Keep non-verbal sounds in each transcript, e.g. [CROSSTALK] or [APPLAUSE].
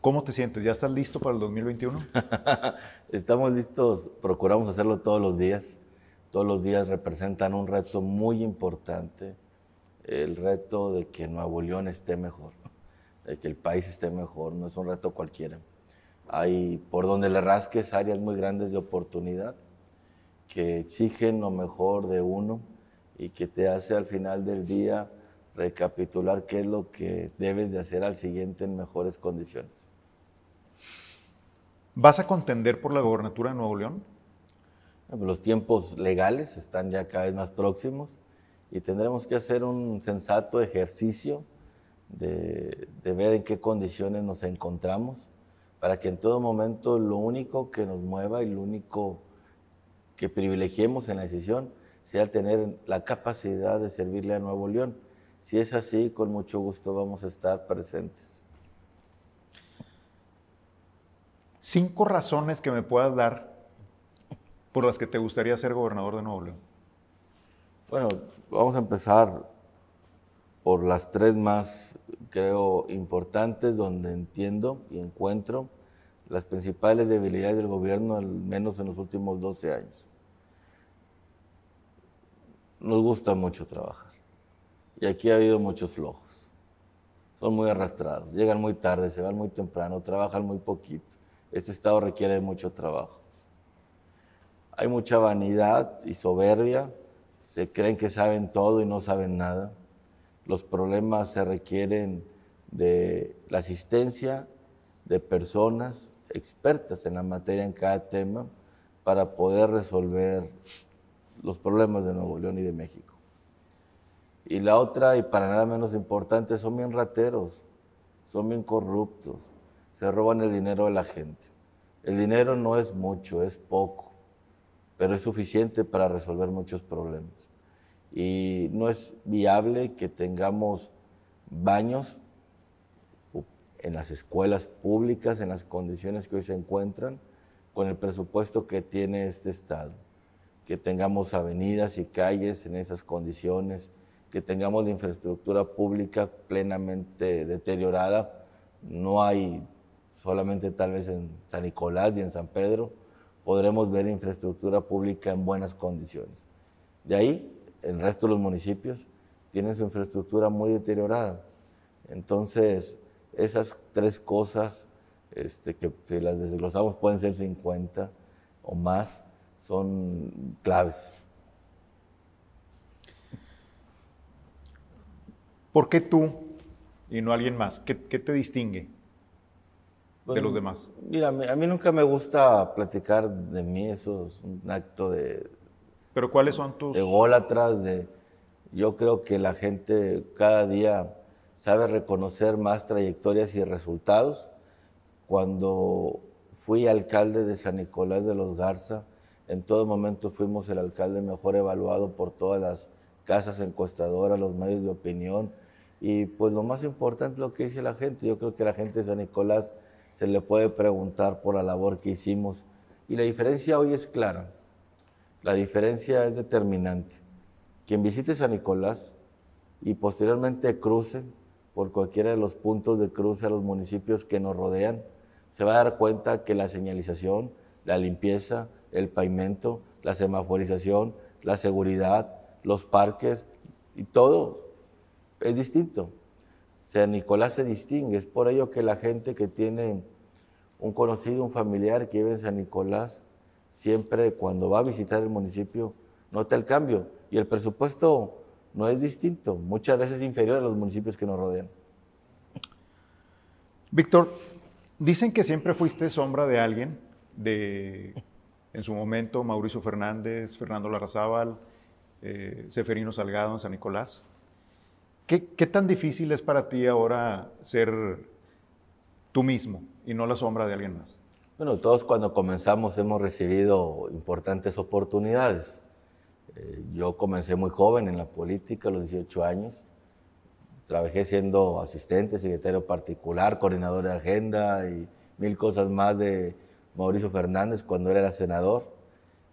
¿Cómo te sientes? ¿Ya estás listo para el 2021? [LAUGHS] Estamos listos, procuramos hacerlo todos los días. Todos los días representan un reto muy importante, el reto de que Nuevo León esté mejor, de que el país esté mejor, no es un reto cualquiera. Hay por donde le rasques áreas muy grandes de oportunidad que exigen lo mejor de uno y que te hace al final del día recapitular qué es lo que debes de hacer al siguiente en mejores condiciones. ¿Vas a contender por la gobernatura de Nuevo León? Los tiempos legales están ya cada vez más próximos y tendremos que hacer un sensato ejercicio de, de ver en qué condiciones nos encontramos para que en todo momento lo único que nos mueva y lo único que privilegiemos en la decisión sea tener la capacidad de servirle a Nuevo León. Si es así, con mucho gusto vamos a estar presentes. Cinco razones que me puedas dar por las que te gustaría ser gobernador de Nuevo León. Bueno, vamos a empezar por las tres más, creo, importantes, donde entiendo y encuentro las principales debilidades del gobierno, al menos en los últimos 12 años. Nos gusta mucho trabajar. Y aquí ha habido muchos flojos. Son muy arrastrados, llegan muy tarde, se van muy temprano, trabajan muy poquito. Este estado requiere mucho trabajo. Hay mucha vanidad y soberbia, se creen que saben todo y no saben nada los problemas se requieren de la asistencia de personas expertas en la materia en cada tema para poder resolver los problemas de Nuevo León y de México. Y la otra, y para nada menos importante, son bien rateros, son bien corruptos, se roban el dinero de la gente. El dinero no es mucho, es poco, pero es suficiente para resolver muchos problemas y no es viable que tengamos baños en las escuelas públicas, en las condiciones que hoy se encuentran, con el presupuesto que tiene este Estado. Que tengamos avenidas y calles en esas condiciones, que tengamos la infraestructura pública plenamente deteriorada. No hay solamente tal vez en San Nicolás y en San Pedro, podremos ver infraestructura pública en buenas condiciones. De ahí el resto de los municipios tienen su infraestructura muy deteriorada. Entonces, esas tres cosas, este, que, las desglosamos pueden ser 50 o más, son claves. ¿Por qué tú y no alguien más? ¿Qué, te distingue de los demás? Mira, a mí nunca me gusta platicar de mí, eso es un acto de, pero ¿cuáles son tus...? De atrás de... Yo creo que la gente cada día sabe reconocer más trayectorias y resultados. Cuando fui alcalde de San Nicolás de los Garza, en todo momento fuimos el alcalde mejor evaluado por todas las casas encuestadoras, los medios de opinión. Y pues lo más importante es lo que dice la gente. Yo creo que la gente de San Nicolás se le puede preguntar por la labor que hicimos. Y la diferencia hoy es clara. La diferencia es determinante. Quien visite San Nicolás y posteriormente cruce por cualquiera de los puntos de cruce a los municipios que nos rodean, se va a dar cuenta que la señalización, la limpieza, el pavimento, la semaforización, la seguridad, los parques y todo es distinto. San Nicolás se distingue, es por ello que la gente que tiene un conocido, un familiar que vive en San Nicolás, siempre cuando va a visitar el municipio nota el cambio y el presupuesto no es distinto, muchas veces inferior a los municipios que nos rodean. Víctor, dicen que siempre fuiste sombra de alguien, de en su momento Mauricio Fernández, Fernando Larrazábal, eh, Seferino Salgado en San Nicolás. ¿Qué, ¿Qué tan difícil es para ti ahora ser tú mismo y no la sombra de alguien más? Bueno, todos cuando comenzamos hemos recibido importantes oportunidades. Eh, yo comencé muy joven en la política, a los 18 años. Trabajé siendo asistente, secretario particular, coordinador de agenda y mil cosas más de Mauricio Fernández cuando él era senador.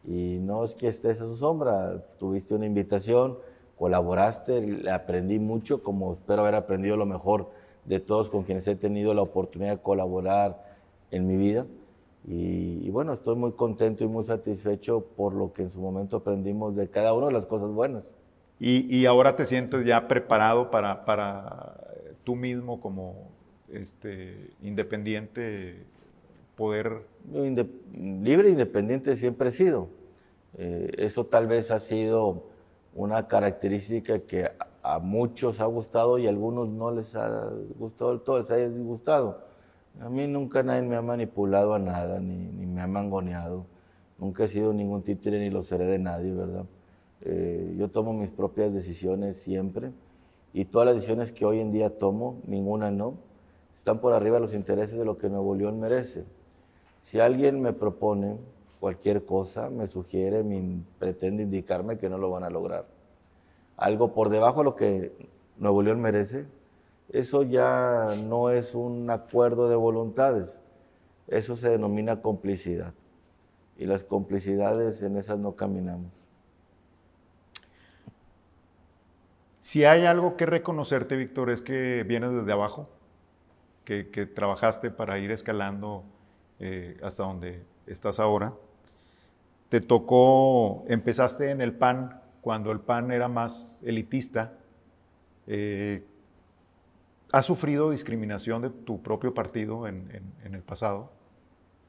Y no es que estés a su sombra, tuviste una invitación, colaboraste, aprendí mucho, como espero haber aprendido lo mejor de todos con quienes he tenido la oportunidad de colaborar en mi vida. Y, bueno, estoy muy contento y muy satisfecho por lo que en su momento aprendimos de cada una de las cosas buenas. Y, ahora te sientes ya preparado para, para tú mismo como este, independiente poder... libre e independiente siempre he sido. Eh, eso tal vez ha sido una característica que a, muchos ha gustado y a algunos no les ha gustado del todo, les ha disgustado. A mí nunca nadie me ha manipulado a nada, ni, me ha mangoneado. Nunca he sido ningún títere ni lo seré de nadie, ¿verdad? Eh, yo tomo mis propias decisiones siempre y todas las decisiones que hoy en día tomo, ninguna no, están por arriba de los intereses de lo que Nuevo León merece. Si alguien me propone cualquier cosa, me sugiere, me pretende indicarme que no lo van a lograr. Algo por debajo de lo que Nuevo León merece, eso ya no es un acuerdo de voluntades, eso se denomina complicidad. Y las complicidades en esas no caminamos. Si hay algo que reconocerte, Víctor, es que vienes desde abajo, que, trabajaste para ir escalando eh, hasta donde estás ahora. Te tocó, empezaste en el PAN cuando el PAN era más elitista. Eh, ¿Has sufrido discriminación de tu propio partido en, el pasado?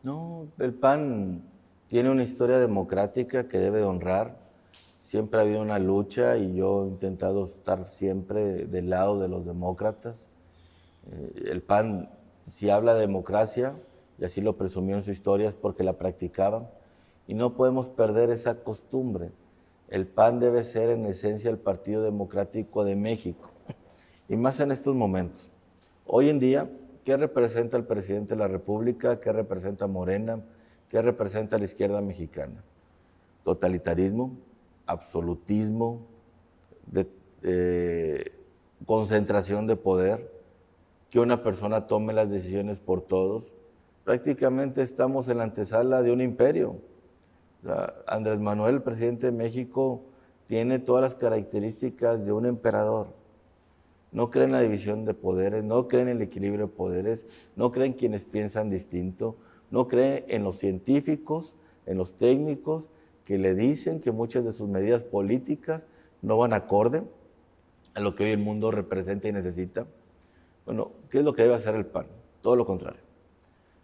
No, el PAN tiene una historia democrática que debe honrar. Siempre ha habido una lucha y yo he intentado estar siempre del lado de los demócratas. Eh, el PAN, si habla de democracia, y así lo presumió en su historia, es porque la practicaban. Y no podemos perder esa costumbre. El PAN debe ser en esencia el Partido Democrático de México y más en estos momentos. Hoy en día, ¿qué representa el presidente de la República? ¿Qué representa Morena? ¿Qué representa la izquierda mexicana? Totalitarismo, absolutismo, eh, concentración de poder, que una persona tome las decisiones por todos. Prácticamente estamos en la antesala de un imperio. Andrés Manuel, el presidente de México, tiene todas las características de un emperador no creen en la división de poderes, no creen en el equilibrio de poderes, no creen quienes piensan distinto, no creen en los científicos, en los técnicos que le dicen que muchas de sus medidas políticas no van acorde a lo que hoy el mundo representa y necesita. Bueno, ¿qué es lo que debe hacer el PAN? Todo lo contrario.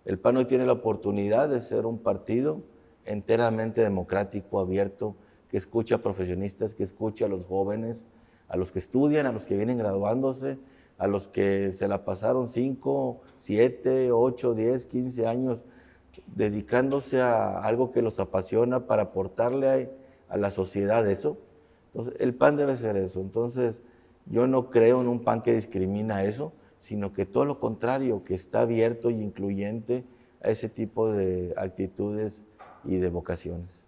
El PAN hoy tiene la oportunidad de ser un partido enteramente democrático, abierto, que escucha a profesionistas, que escucha a los jóvenes, a los que estudian, a los que vienen graduándose, a los que se la pasaron 5, 7, 8, 10, 15 años dedicándose a algo que los apasiona para aportarle a, la sociedad eso. Entonces, el PAN debe ser eso. Entonces, yo no creo en un PAN que discrimina eso, sino que todo lo contrario, que está abierto y incluyente a ese tipo de actitudes y de vocaciones.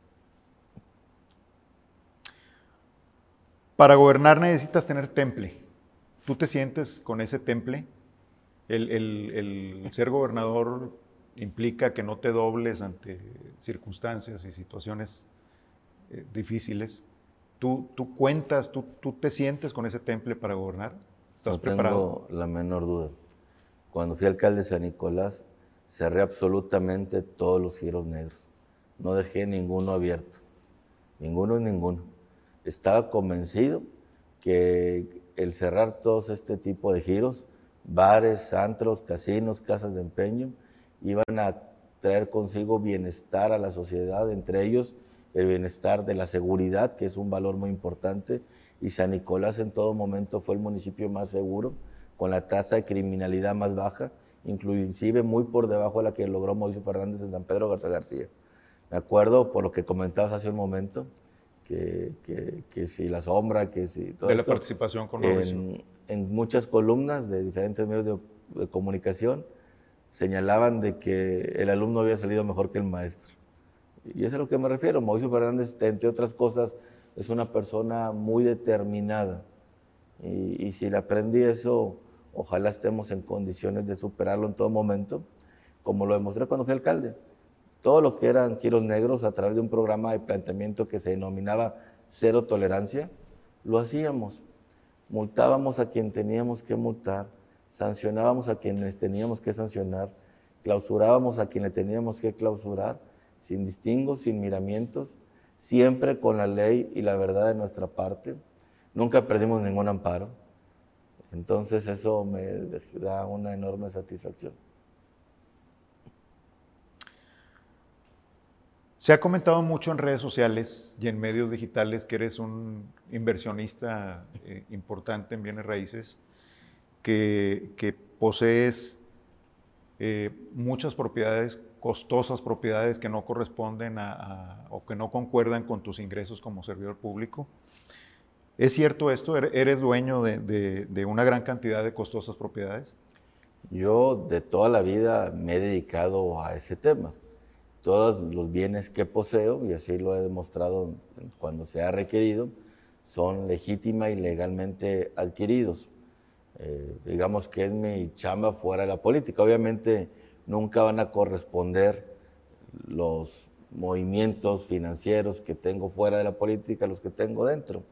Para gobernar necesitas tener temple. ¿Tú te sientes con ese temple? El, ser gobernador implica que no te dobles ante circunstancias y situaciones eh, difíciles. ¿Tú, ¿Tú, cuentas, tú, tú, te sientes con ese temple para gobernar? ¿Estás no preparado? Tengo la menor duda. Cuando fui alcalde de San Nicolás, cerré absolutamente todos los giros negros. No dejé ninguno abierto. Ninguno ninguno estaba convencido que el cerrar todos este tipo de giros, bares, antros, casinos, casas de empeño, iban a traer consigo bienestar a la sociedad, entre ellos el bienestar de la seguridad, que es un valor muy importante, y San Nicolás en todo momento fue el municipio más seguro, con la tasa de criminalidad más baja, inclusive muy por debajo de la que logró Mauricio Fernández en San Pedro Garza García. Me acuerdo, por lo que comentabas hace un momento, que, que, si la sombra, que si todo De la participación con en, en, muchas columnas de diferentes medios de, comunicación señalaban de que el alumno había salido mejor que el maestro. Y es a lo que me refiero. Mauricio Fernández, entre otras cosas, es una persona muy determinada. Y, y si le aprendí eso, ojalá estemos en condiciones de superarlo en todo momento, como lo demostré cuando fui alcalde todo lo que eran giros negros a través de un programa de planteamiento que se denominaba cero tolerancia, lo hacíamos. Multábamos a quien teníamos que multar, sancionábamos a quienes teníamos que sancionar, clausurábamos a quienes teníamos que clausurar, sin distingos, sin miramientos, siempre con la ley y la verdad de nuestra parte. Nunca perdimos ningún amparo. Entonces eso me da una enorme satisfacción. Se ha comentado mucho en redes sociales y en medios digitales que eres un inversionista eh, importante en bienes raíces, que, posees eh, muchas propiedades, costosas propiedades que no corresponden a, o que no concuerdan con tus ingresos como servidor público. ¿Es cierto esto? ¿Eres dueño de una gran cantidad de costosas propiedades? Yo de toda la vida me he dedicado a ese tema todos los bienes que poseo, y así lo he demostrado cuando se ha requerido, son legítima y legalmente adquiridos. Eh, digamos que es mi chamba fuera de la política. Obviamente nunca van a corresponder los movimientos financieros que tengo fuera de la política los que tengo dentro.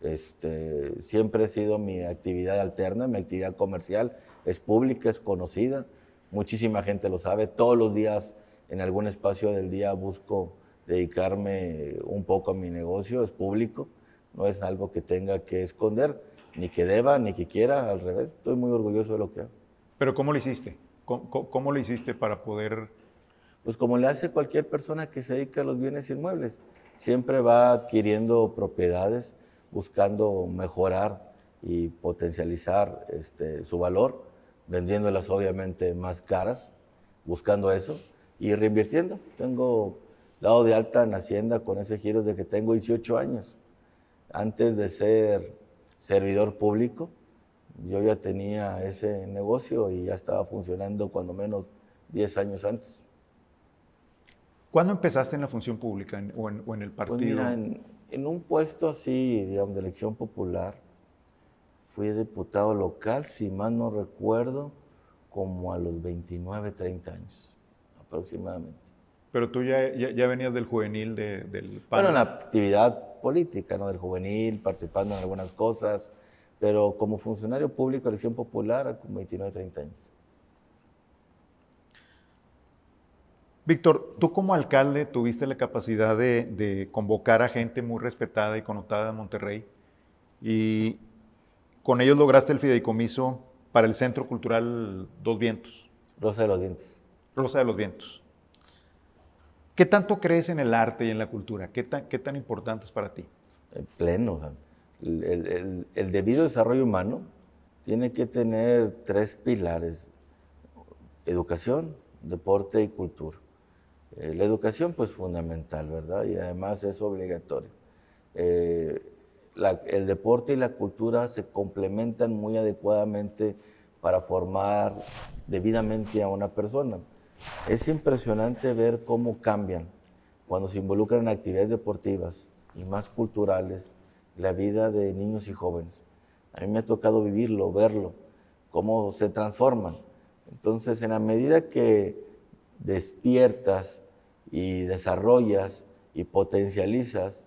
Este, siempre ha sido mi actividad alterna, mi actividad comercial es pública, es conocida, muchísima gente lo sabe, todos los días en algún espacio del día busco dedicarme un poco a mi negocio, es público, no es algo que tenga que esconder, ni que deba, ni que quiera, al revés, estoy muy orgulloso de lo que hago. Pero ¿cómo lo hiciste? ¿Cómo, lo hiciste para poder...? Pues como le hace cualquier persona que se dedica a los bienes inmuebles, siempre va adquiriendo propiedades, buscando mejorar y potencializar este, su valor, vendiéndolas obviamente más caras, buscando eso y reinvirtiendo. Tengo dado de alta en Hacienda con ese giro de que tengo 18 años. Antes de ser servidor público, yo ya tenía ese negocio y ya estaba funcionando cuando menos 10 años antes. ¿Cuándo empezaste en la función pública o, en, el pues partido? en, en, un puesto así, digamos, de elección popular, fui diputado local, si mal no recuerdo, como a los 29, 30 años aproximadamente. Pero tú ya, ya, venías del juvenil de, del PAN. Bueno, en la actividad política, ¿no? Del juvenil, participando en algunas cosas, pero como funcionario público, elección popular, con 29, 30 años. Víctor, tú como alcalde tuviste la capacidad de, de, convocar a gente muy respetada y connotada de Monterrey y con ellos lograste el fideicomiso para el Centro Cultural Dos Vientos. Rosa de los Vientos. Rosa de los Vientos. ¿Qué tanto crees en el arte y en la cultura? ¿Qué tan, qué tan importante es para ti? pleno. El, el, debido desarrollo humano tiene que tener tres pilares. Educación, deporte y cultura. Eh, la educación, pues fundamental, ¿verdad? Y además es obligatorio. Eh, el deporte y la cultura se complementan muy adecuadamente para formar debidamente a una persona. Es impresionante ver cómo cambian cuando se involucran en actividades deportivas y más culturales la vida de niños y jóvenes. A mí me ha tocado vivirlo, verlo, cómo se transforman. Entonces, en la medida que despiertas y desarrollas y potencializas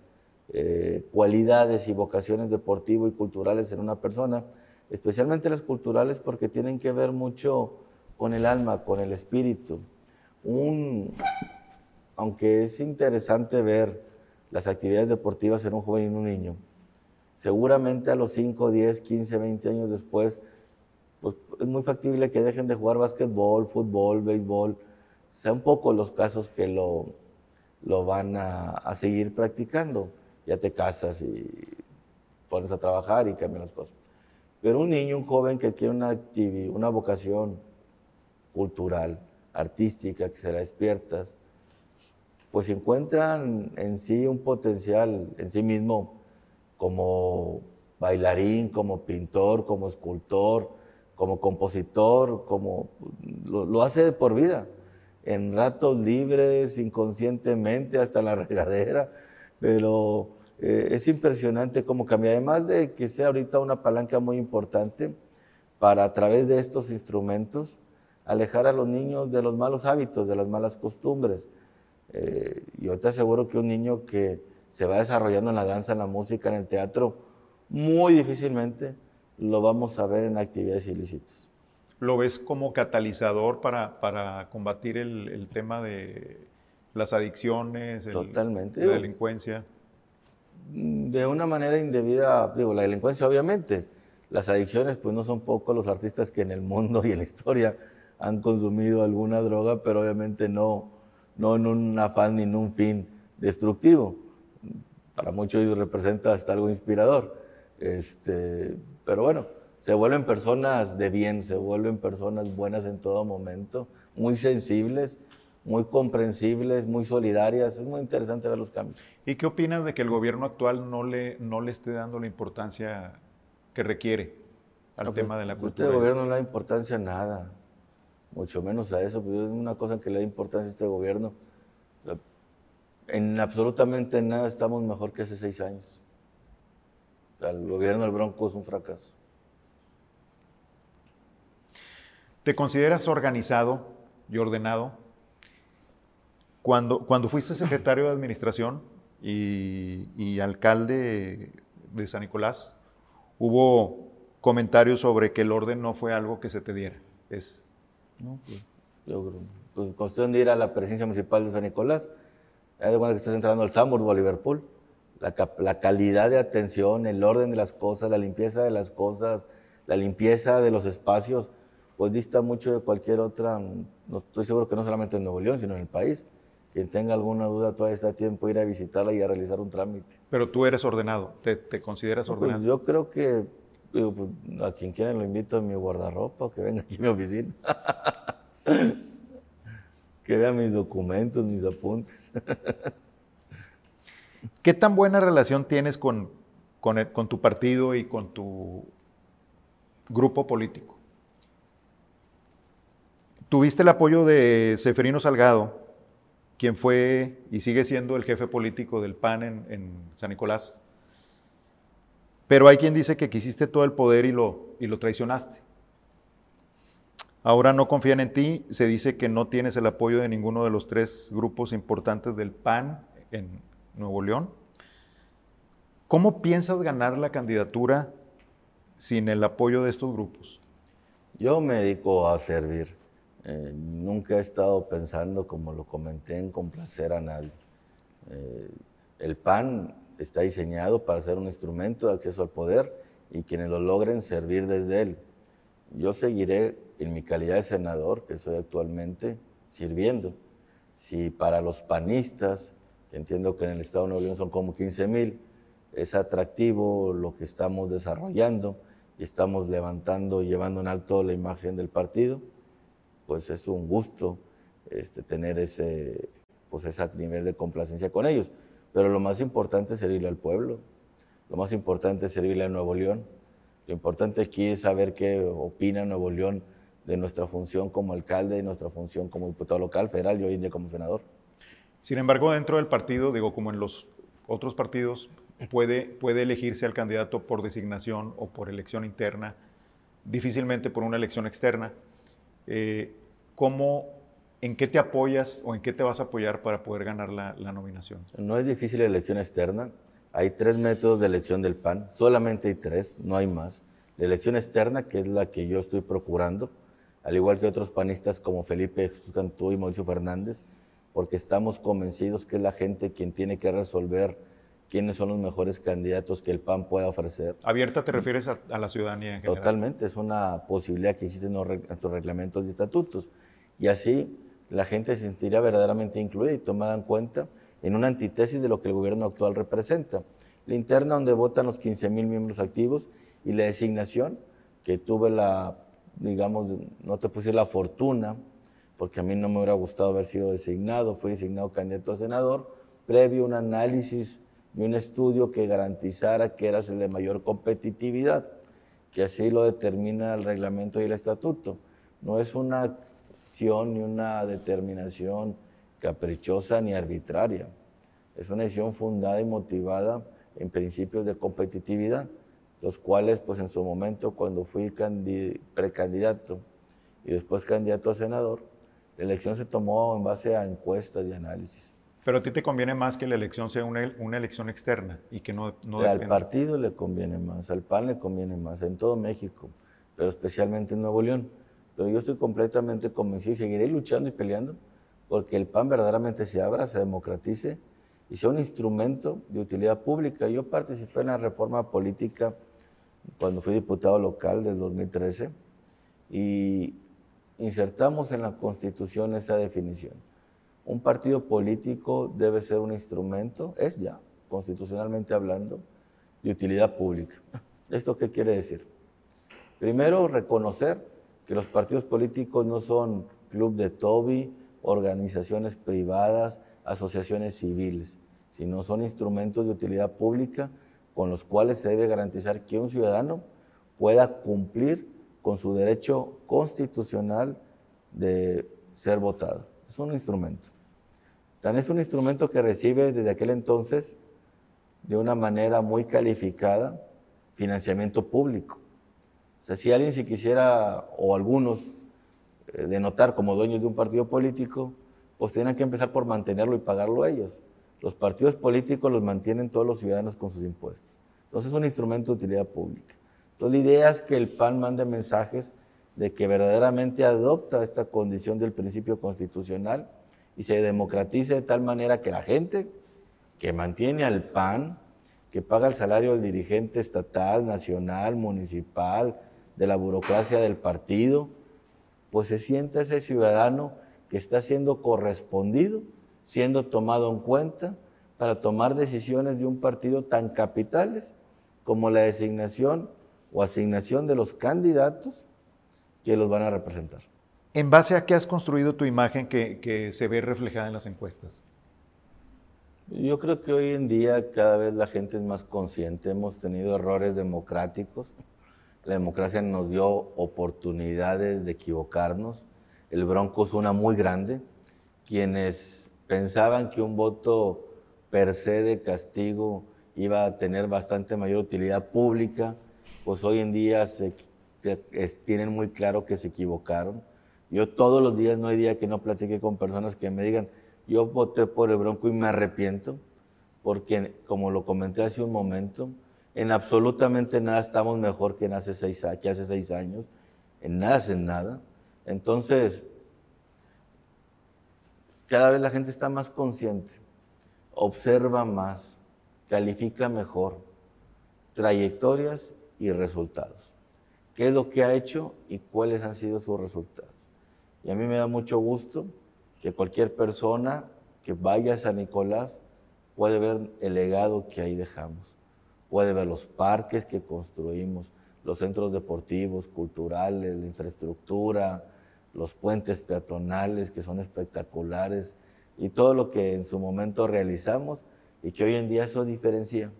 eh, cualidades y vocaciones deportivas y culturales en una persona, especialmente las culturales porque tienen que ver mucho con el alma, con el espíritu. Un, aunque es interesante ver las actividades deportivas en un joven y en un niño, seguramente a los 5, 10, 15, 20 años después, pues es muy factible que dejen de jugar básquetbol, fútbol, béisbol, sean pocos los casos que lo, lo van a, a, seguir practicando. Ya te casas y pones a trabajar y cambian las cosas. Pero un niño, un joven que tiene una, una vocación, cultural, artística, que se la despiertas, pues encuentran en sí un potencial en sí mismo como bailarín, como pintor, como escultor, como compositor, como lo, hace por vida, en ratos libres, inconscientemente, hasta la [LAUGHS] regadera, pero eh, es impresionante cómo cambia, además de que sea ahorita una palanca muy importante para a través de estos instrumentos alejar a los niños de los malos hábitos, de las malas costumbres. Eh, yo te aseguro que un niño que se va desarrollando en la danza, en la música, en el teatro, muy difícilmente lo vamos a ver en actividades ilícitas. lo ves como catalizador para, para combatir el, el tema de las adicciones, el- Totalmente. la delincuencia. de una manera indebida, digo, la delincuencia obviamente, las adicciones pues no son pocos los artistas que en el mundo y en la historia han consumido alguna droga, pero obviamente no, no en un afán ni en un fin destructivo. Para muchos representa hasta algo inspirador. Este, pero bueno, se vuelven personas de bien, se vuelven personas buenas en todo momento, muy sensibles, muy comprensibles, muy solidarias. Es muy interesante ver los cambios. ¿Y qué opinas de que el gobierno actual no le, no le esté dando la importancia que requiere al No, tema pues, de la pues, cultura? Este gobierno no le da importancia a nada, mucho menos a eso. Pues es una cosa que le da importancia a este gobierno. En absolutamente nada estamos mejor que hace seis años. El gobierno del Bronco es un fracaso. ¿Te consideras organizado y ordenado? Cuando, cuando fuiste secretario de administración y, y alcalde de San Nicolás, hubo comentarios sobre que el orden no fue algo que se te diera. Es, ¿no? Pues, yo creo, pues cuestión de ir a la presidencia municipal de San Nicolás, cuenta que estás entrando al Sambor o a Liverpool. La, la calidad de atención, el orden de las cosas, la limpieza de las cosas, la limpieza de los espacios, pues dista mucho de cualquier otra, no estoy seguro que no solamente en Nuevo León, sino en el país. Quien tenga alguna duda todavía está a tiempo de ir a visitarla y a realizar un trámite. pero tú eres ordenado, te, te consideras Pues ordenado. yo creo que pues, a quien quiera lo invito a mi guardarropa que venga aquí a mi oficina. [LAUGHS] que vea mis documentos, mis apuntes. [LAUGHS] ¿Qué tan buena relación tienes con, con, tu partido y con tu grupo político? Tuviste el apoyo de Seferino Salgado, quien fue y sigue siendo el jefe político del PAN en San Nicolás. Pero hay quien dice que quisiste todo el poder y lo, y lo traicionaste. Ahora no confían en ti, se dice que no tienes el apoyo de ninguno de los tres grupos importantes del PAN en Nuevo León. ¿Cómo piensas ganar la candidatura sin el apoyo de estos grupos? Yo me dedico a servir. Eh, nunca he estado pensando, como lo comenté, en complacer a nadie. Eh, el PAN está diseñado para ser un instrumento de acceso al poder y quienes lo logren servir desde él. Yo seguiré en mi calidad de senador, que soy actualmente, sirviendo. Si para los panistas, que entiendo que en el Estado de Nuevo León son como 15 mil, es atractivo lo que estamos desarrollando y estamos levantando llevando en alto la imagen del partido, pues es un gusto este, tener ese, pues ese nivel de complacencia con ellos. Pero lo más importante es servirle al pueblo, lo más importante es servirle a Nuevo León. Lo importante aquí es saber qué opina Nuevo León de nuestra función como alcalde y nuestra función como diputado local, federal y hoy en día como senador. Sin embargo, dentro del partido, digo, como en los otros partidos, puede, puede elegirse al candidato por designación o por elección interna, difícilmente por una elección externa. Eh, ¿cómo, ¿En qué te apoyas o en qué te vas a apoyar para poder ganar la, la nominación? No es difícil la elección externa. Hay tres métodos de elección del PAN, solamente hay tres, no hay más. La elección externa, que es la que yo estoy procurando, al igual que otros panistas como Felipe Jesús Cantú y Mauricio Fernández, porque estamos convencidos que es la gente quien tiene que resolver quiénes son los mejores candidatos que el PAN pueda ofrecer. Abierta te refieres a, a la ciudadanía en general. Totalmente, es una posibilidad que existe en nuestros reglamentos y estatutos. Y así la gente se sentiría verdaderamente incluida y tomada en cuenta en una antítesis de lo que el gobierno actual representa. La interna donde votan los 15 mil miembros activos y la designación que tuve la, digamos, no te puse la fortuna, porque a mí no me hubiera gustado haber sido designado, fui designado candidato a senador, previo un análisis y un estudio que garantizara que eras el de mayor competitividad, que así lo determina el reglamento y el estatuto. No es una acción ni una determinación caprichosa ni arbitraria. Es una decisión fundada y motivada en principios de competitividad, los cuales, pues en su momento, cuando fui candi- precandidato y después candidato a senador, la elección se tomó en base a encuestas y análisis. Pero a ti te conviene más que la elección sea una, una elección externa y que no, no al partido le conviene más, al PAN le conviene más, en todo México, pero especialmente en Nuevo León. Pero yo estoy completamente convencido y seguiré luchando y peleando porque el PAN verdaderamente se abra, se democratice y sea un instrumento de utilidad pública. Yo participé en la reforma política cuando fui diputado local del 2013 y insertamos en la Constitución esa definición. Un partido político debe ser un instrumento, es ya, constitucionalmente hablando, de utilidad pública. ¿Esto qué quiere decir? Primero, reconocer que los partidos políticos no son club de Toby, organizaciones privadas, asociaciones civiles, sino son instrumentos de utilidad pública con los cuales se debe garantizar que un ciudadano pueda cumplir con su derecho constitucional de ser votado. Es un instrumento. Tan es un instrumento que recibe desde aquel entonces, de una manera muy calificada, financiamiento público. Sea, si alguien se quisiera, o algunos, eh, denotar como dueños de un partido político, pues tienen que empezar por mantenerlo y pagarlo ellos. Los partidos políticos los mantienen todos los ciudadanos con sus impuestos. Entonces es un instrumento de utilidad pública. Entonces la idea es que el PAN mande mensajes de que verdaderamente adopta esta condición del principio constitucional y se democratice de tal manera que la gente que mantiene al PAN, que paga el salario del dirigente estatal, nacional, municipal, de la burocracia del partido, pues se sienta ese ciudadano que está siendo correspondido, siendo tomado en cuenta para tomar decisiones de un partido tan capitales como la designación o asignación de los candidatos que los van a representar. ¿En base a qué has construido tu imagen que, que se ve reflejada en las encuestas? Yo creo que hoy en día cada vez la gente es más consciente, hemos tenido errores democráticos, la democracia nos dio oportunidades de equivocarnos, el Bronco es una muy grande, quienes pensaban que un voto per se de castigo iba a tener bastante mayor utilidad pública, pues hoy en día se, tienen muy claro que se equivocaron. Yo todos los días, no hay día que no platique con personas que me digan, yo voté por el Bronco y me arrepiento, porque como lo comenté hace un momento, en absolutamente nada estamos mejor que, hace seis, que hace seis años, en nada en nada. Entonces, cada vez la gente está más consciente, observa más, califica mejor trayectorias y resultados. ¿Qué es lo que ha hecho y cuáles han sido sus resultados? Y a mí me da mucho gusto que cualquier persona que vaya a San Nicolás puede ver el legado que ahí dejamos, puede ver los parques que construimos, los centros deportivos, culturales, la infraestructura, los puentes peatonales que son espectaculares y todo lo que en su momento realizamos y que hoy en día eso diferencia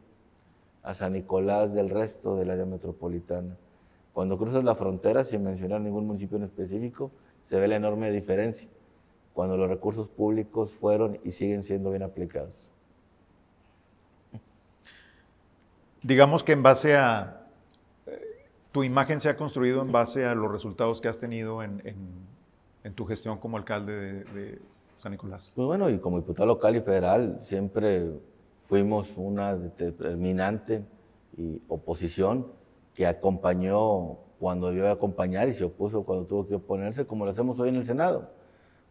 a San Nicolás del resto del área metropolitana. Cuando cruzas la frontera, sin mencionar ningún municipio en específico, se ve la enorme diferencia cuando los recursos públicos fueron y siguen siendo bien aplicados. Digamos que en base a, eh, tu imagen se ha construido en base a los resultados que has tenido en, tu gestión como alcalde de, San Nicolás. Pues bueno, y como diputado local y federal siempre fuimos una determinante y oposición que acompañó cuando debió acompañar y se opuso cuando tuvo que oponerse, como lo hacemos hoy en el Senado.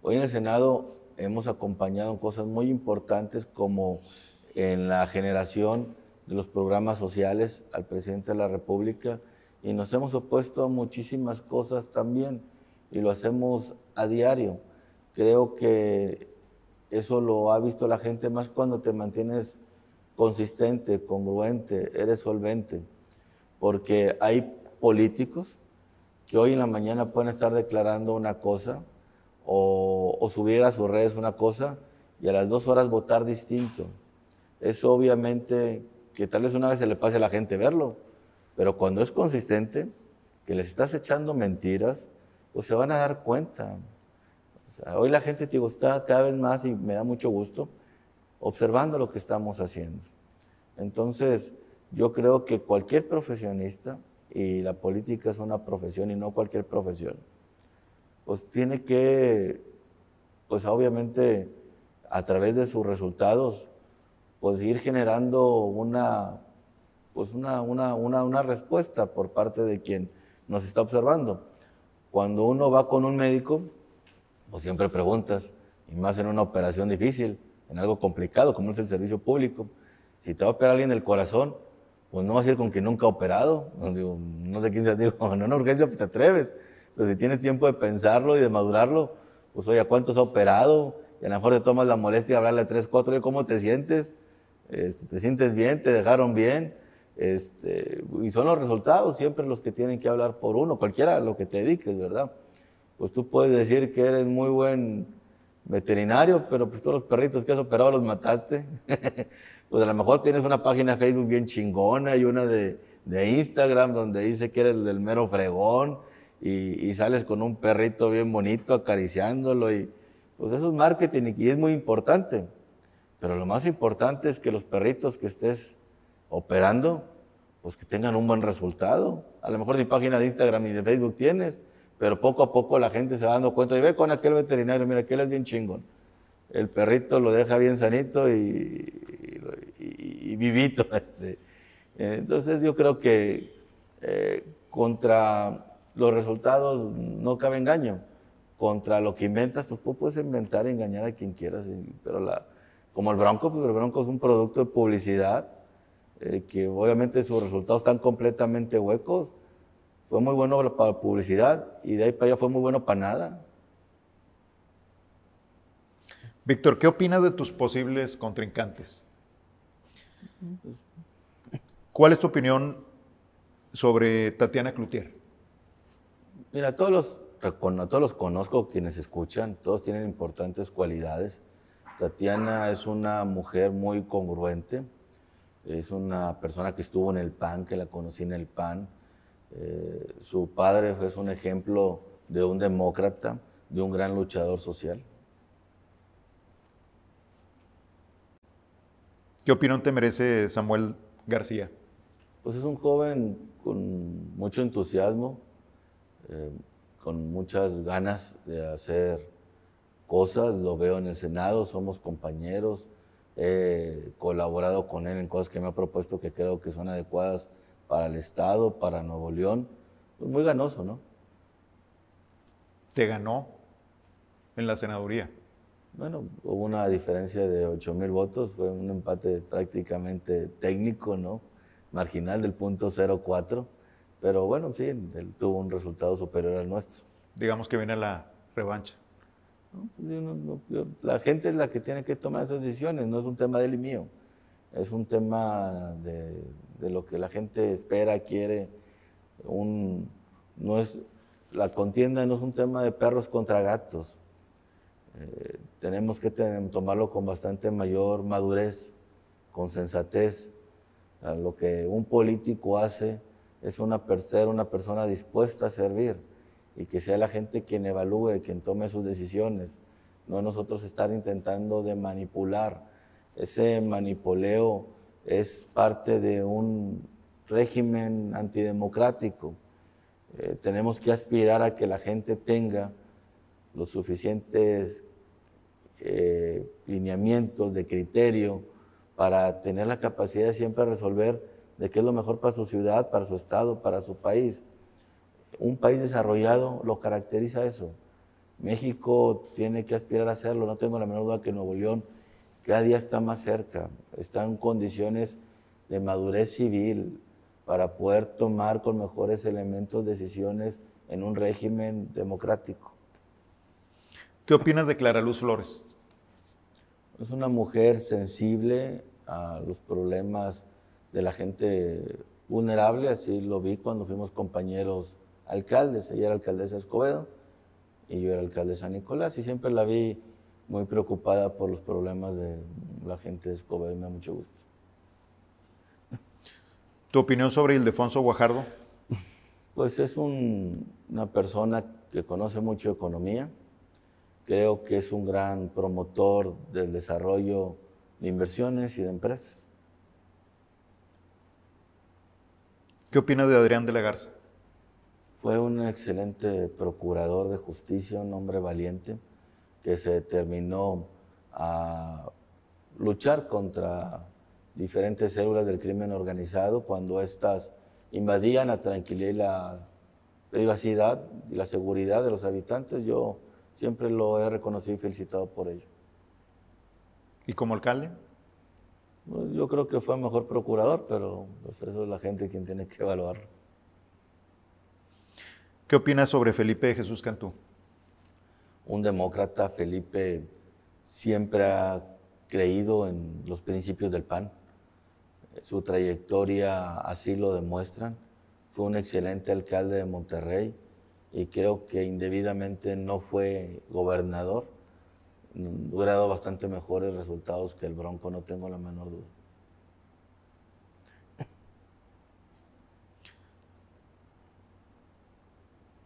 Hoy en el Senado hemos acompañado cosas muy importantes como en la generación de los programas sociales al presidente de la República y nos hemos opuesto a muchísimas cosas también y lo hacemos a diario. Creo que eso lo ha visto la gente más cuando te mantienes consistente, congruente, eres solvente, porque hay políticos que hoy en la mañana pueden estar declarando una cosa o, subir a sus redes una cosa y a las dos horas votar distinto. Eso obviamente que tal vez una vez se le pase a la gente verlo, pero cuando es consistente, que les estás echando mentiras, pues se van a dar cuenta. hoy la gente te gusta cada vez más y me da mucho gusto observando lo que estamos haciendo. Entonces, yo creo que cualquier profesionista, y la política es una profesión y no cualquier profesión, pues tiene que, pues obviamente, a través de sus resultados, pues ir generando una, pues una, una, una, una respuesta por parte de quien nos está observando. Cuando uno va con un médico, pues siempre preguntas, y más en una operación difícil, en algo complicado como es el servicio público. Si te va a operar alguien del corazón, pues no vas a ir con quien nunca ha operado. No, sé quién se [LAUGHS] digo, no en una urgencia pues te atreves. Pero si tienes tiempo de pensarlo y de madurarlo, pues oye, ¿a cuántos ha operado? Y a lo mejor te tomas la molestia de hablarle a tres, cuatro, oye, ¿cómo te sientes? Este, ¿Te sientes bien? ¿Te dejaron bien? Este, y son los resultados siempre los que tienen que hablar por uno, cualquiera lo que te dediques, ¿verdad? Pues tú puedes decir que eres muy buen veterinario, pero pues todos los perritos que has operado los mataste. [LAUGHS] pues a lo mejor tienes una página de Facebook bien chingona y una de, de Instagram donde dice que eres el mero fregón y, y, sales con un perrito bien bonito acariciándolo y pues eso es marketing y es muy importante. Pero lo más importante es que los perritos que estés operando, pues que tengan un buen resultado. A lo mejor ni página de Instagram ni de Facebook tienes, pero poco a poco la gente se va dando cuenta y ve con aquel veterinario, mira, aquel es bien chingón. El perrito lo deja bien sanito y, y, vivito. [LAUGHS] Este. Entonces yo creo que eh, contra los resultados no cabe engaño. Contra lo que inventas, pues tú puedes inventar y engañar a quien quieras, pero la, como el Bronco, pues el Bronco es un producto de publicidad eh, que obviamente sus resultados están completamente huecos. Fue muy bueno para publicidad y de ahí para allá fue muy bueno para nada. Víctor, ¿qué opinas de tus posibles contrincantes? ¿Cuál es tu opinión sobre Tatiana Cloutier? Mira, todos los, todos los conozco quienes escuchan, todos tienen importantes cualidades. Tatiana es una mujer muy congruente, es una persona que estuvo en el PAN, que la conocí en el PAN. Eh, su padre es un ejemplo de un demócrata, de un gran luchador social. ¿Qué opinión te merece Samuel García? Pues es un joven con mucho entusiasmo, eh, con muchas ganas de hacer cosas, lo veo en el Senado, somos compañeros, he colaborado con él en cosas que me ha propuesto que creo que son adecuadas para el Estado, para Nuevo León. Pues muy ganoso, ¿no? ¿Te ganó en la senaduría? Bueno, hubo una diferencia de 8 mil votos, fue un empate prácticamente técnico, ¿no? Marginal del punto 04, pero bueno, sí, él tuvo un resultado superior al nuestro. Digamos que viene la revancha. Pues la gente es la que tiene que tomar esas decisiones, no es un tema de él y mío. Es un tema de, lo que la gente espera, quiere. No es, la contienda no es un tema de perros contra gatos. Eh, tenemos que tomarlo con bastante mayor madurez, con sensatez. lo que un político hace es una, ser una persona dispuesta a servir y que sea la gente quien evalúe, quien tome sus decisiones, no nosotros estar intentando de manipular. Ese manipuleo es parte de un régimen antidemocrático. Eh, tenemos que aspirar a que la gente tenga los suficientes eh, lineamientos de criterio para tener la capacidad de siempre resolver de qué es lo mejor para su ciudad, para su estado, para su país un país desarrollado lo caracteriza eso. México tiene que aspirar a hacerlo, no tengo la menor duda que Nuevo León cada día está más cerca, está en condiciones de madurez civil para poder tomar con mejores elementos decisiones en un régimen democrático. ¿Qué opinas de Clara Luz Flores? Es una mujer sensible a los problemas de la gente vulnerable, así lo vi cuando fuimos compañeros alcaldes. Ella era alcaldesa de Escobedo y yo era alcalde de San Nicolás y siempre la vi muy preocupada por los problemas de la gente de Escobedo y me da mucho gusto. ¿Tu opinión sobre Ildefonso Guajardo? Pues es una persona que conoce mucho economía. Creo que es un gran promotor del desarrollo de inversiones y de empresas. ¿Qué opina de Adrián de la Garza? Fue un excelente procurador de justicia, un hombre valiente que se determinó a luchar contra diferentes células del crimen organizado cuando éstas invadían la tranquilidad y la privacidad y la seguridad de los habitantes, yo siempre lo he reconocido y felicitado por ello. ¿Y como alcalde? Pues, yo creo que fue mejor procurador, pero pues, eso es la gente quien tiene que evaluarlo. ¿Qué opinas sobre Felipe Jesús Cantú? Un demócrata, Felipe siempre ha creído en los principios del PAN. Su trayectoria así lo demuestran. Fue un excelente alcalde de Monterrey y creo que indebidamente no fue gobernador. Hubiera dado bastante mejores resultados que el Bronco, no tengo la menor duda.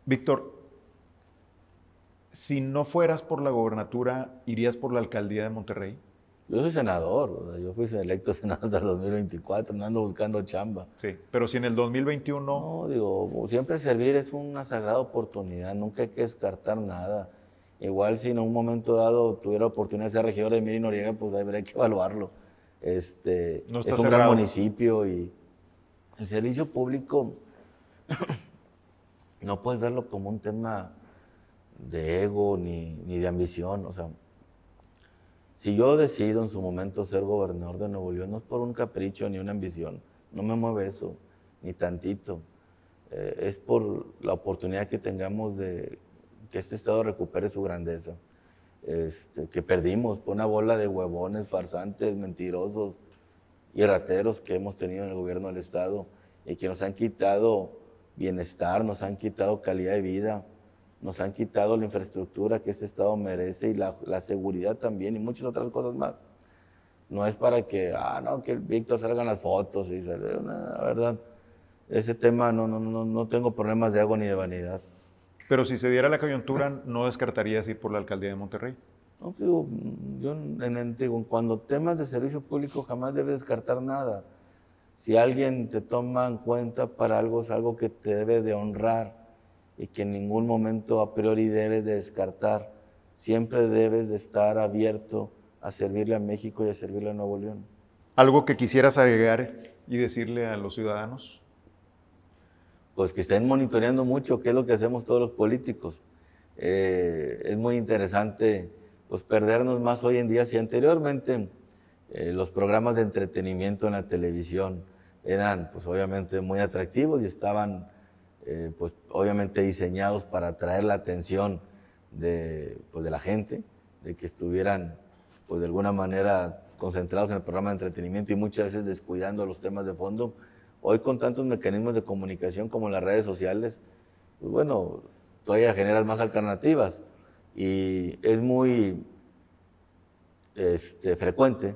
Víctor, si no fueras por la gobernatura, ¿irías por la alcaldía de Monterrey? Yo soy senador, yo fui electo [LAUGHS] senador hasta el 2024, no ando buscando chamba. Sí, pero si en el 2021... No, digo, siempre servir es una sagrada oportunidad, nunca hay que descartar nada. Igual si en un momento dado tuviera oportunidad de ser regidor de Miri Noriega, pues habría que evaluarlo. Este, no es un gran municipio y el servicio público [CLEARS THROAT] no puedes verlo como un tema de ego ni, ni de ambición. O sea, si yo decido en su momento ser gobernador de Nuevo León, no es por un capricho ni una ambición, no me mueve eso, ni tantito. Eh, es por la oportunidad que tengamos de que este Estado recupere su grandeza, este, que perdimos por una bola de huevones, farsantes, mentirosos y rateros que hemos tenido en el gobierno del Estado y que nos han quitado bienestar, nos han quitado calidad de vida, nos han quitado la infraestructura que este Estado merece y la, seguridad también y muchas otras cosas más. No es para que, ah, no, que el Víctor salgan las fotos y la verdad, ese tema no, no, no, no tengo problemas de ego ni de vanidad. Pero si se diera la coyuntura, ¿no descartarías ir por la alcaldía de Monterrey? No, digo, yo en, digo, cuando temas de servicio público jamás debes descartar nada. Si alguien te toma en cuenta para algo, es algo que te debe de honrar y que en ningún momento a priori debes de descartar. Siempre debes de estar abierto a servirle a México y a servirle a Nuevo León. ¿Algo que quisieras agregar y decirle a los ciudadanos? Pues que estén monitoreando mucho qué es lo que hacemos todos los políticos. Eh, es muy interesante pues, perdernos más hoy en día. Si anteriormente eh, los programas de entretenimiento en la televisión eran pues obviamente muy atractivos y estaban eh, pues obviamente diseñados para atraer la atención de, pues, de la gente, de que estuvieran pues de alguna manera concentrados en el programa de entretenimiento y muchas veces descuidando los temas de fondo. Hoy con tantos mecanismos de comunicación como las redes sociales, pues bueno, todavía generas más alternativas y es muy este, frecuente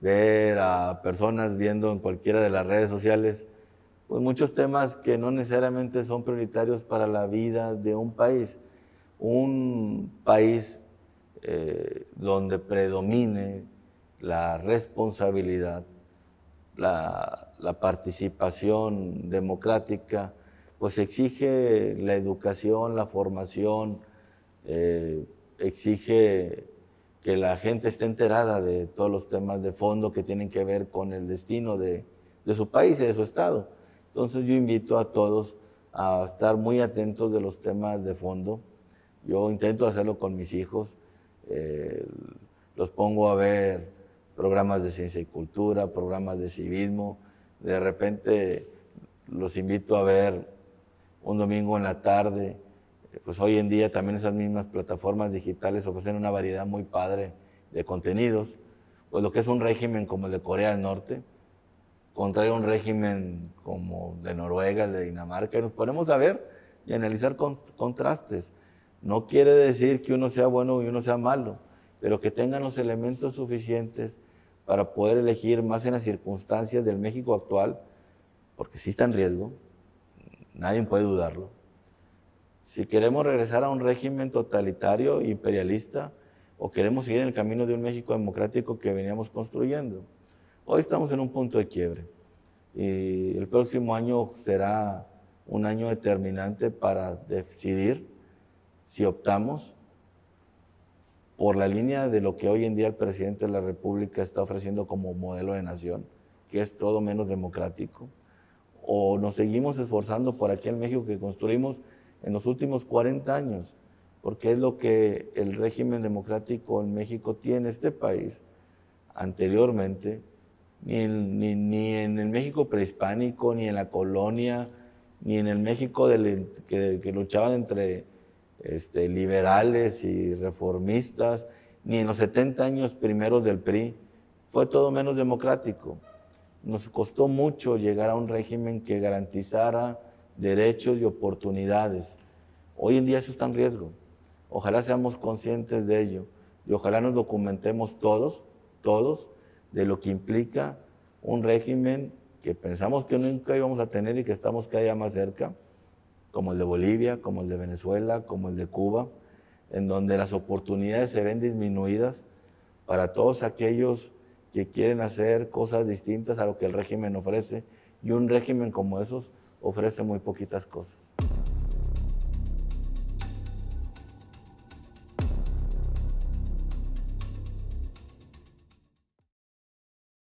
ver a personas viendo en cualquiera de las redes sociales, pues muchos temas que no necesariamente son prioritarios para la vida de un país. Un país eh, donde predomine la responsabilidad, la, participación democrática, pues exige la educación, la formación, eh, exige que la gente esté enterada de todos los temas de fondo que tienen que ver con el destino de, su país y de su estado. Entonces yo invito a todos a estar muy atentos de los temas de fondo. Yo intento hacerlo con mis hijos, eh, los pongo a ver programas de ciencia y cultura, programas de civismo. De repente los invito a ver un domingo en la tarde pues hoy en día también esas mismas plataformas digitales ofrecen una variedad muy padre de contenidos, pues lo que es un régimen como el de Corea del Norte, contra un régimen como de Noruega, el de Dinamarca, y nos ponemos a ver y analizar contrastes. No quiere decir que uno sea bueno y uno sea malo, pero que tengan los elementos suficientes para poder elegir más en las circunstancias del México actual, porque sí está en riesgo, nadie puede dudarlo si queremos regresar a un régimen totalitario, imperialista, o queremos seguir en el camino de un México democrático que veníamos construyendo. Hoy estamos en un punto de quiebre y el próximo año será un año determinante para decidir si optamos por la línea de lo que hoy en día el presidente de la República está ofreciendo como modelo de nación, que es todo menos democrático, o nos seguimos esforzando por aquel México que construimos en los últimos 40 años, porque es lo que el régimen democrático en México tiene, este país, anteriormente, ni en, ni, en el México prehispánico, ni en la colonia, ni en el México que, luchaban entre este, liberales y reformistas, ni en los 70 años primeros del PRI. Fue todo menos democrático. Nos costó mucho llegar a un régimen que garantizara derechos y oportunidades. Hoy en día eso está en riesgo. Ojalá seamos conscientes de ello y ojalá nos documentemos todos, todos, de lo que implica un régimen que pensamos que nunca íbamos a tener y que estamos cada día más cerca, como el de Bolivia, como el de Venezuela, como el de Cuba, en donde las oportunidades se ven disminuidas para todos aquellos que quieren hacer cosas distintas a lo que el régimen ofrece. Y un régimen como esos ofrece muy poquitas cosas.